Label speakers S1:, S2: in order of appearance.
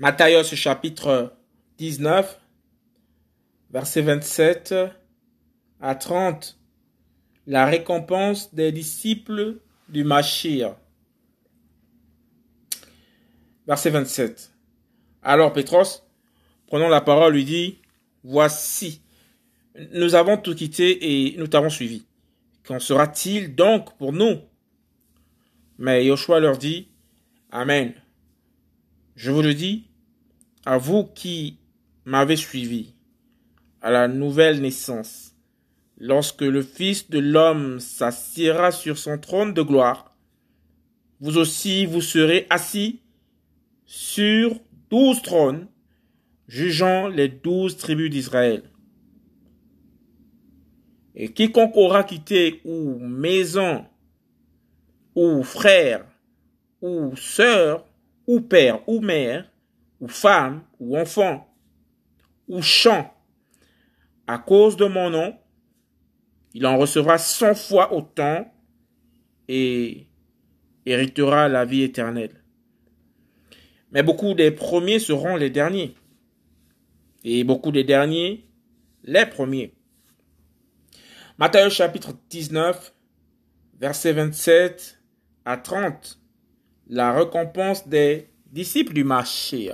S1: Matthieu chapitre 19, verset 27 à 30. La récompense des disciples du Machir. Verset 27. Alors Pétros, prenant la parole, lui dit, Voici, nous avons tout quitté et nous t'avons suivi. Qu'en sera-t-il donc pour nous? Mais Joshua leur dit, Amen. Je vous le dis, à vous qui m'avez suivi, à la nouvelle naissance, lorsque le Fils de l'homme s'assiera sur son trône de gloire, vous aussi vous serez assis sur douze trônes, jugeant les douze tribus d'Israël. Et quiconque aura quitté ou maison, ou frère, ou sœur, ou père, ou mère, ou femme, ou enfant, ou champ, à cause de mon nom, il en recevra cent fois autant et héritera la vie éternelle. Mais beaucoup des premiers seront les derniers, et beaucoup des derniers les premiers. Matthieu chapitre 19, verset 27 à 30. La récompense des disciples du marché.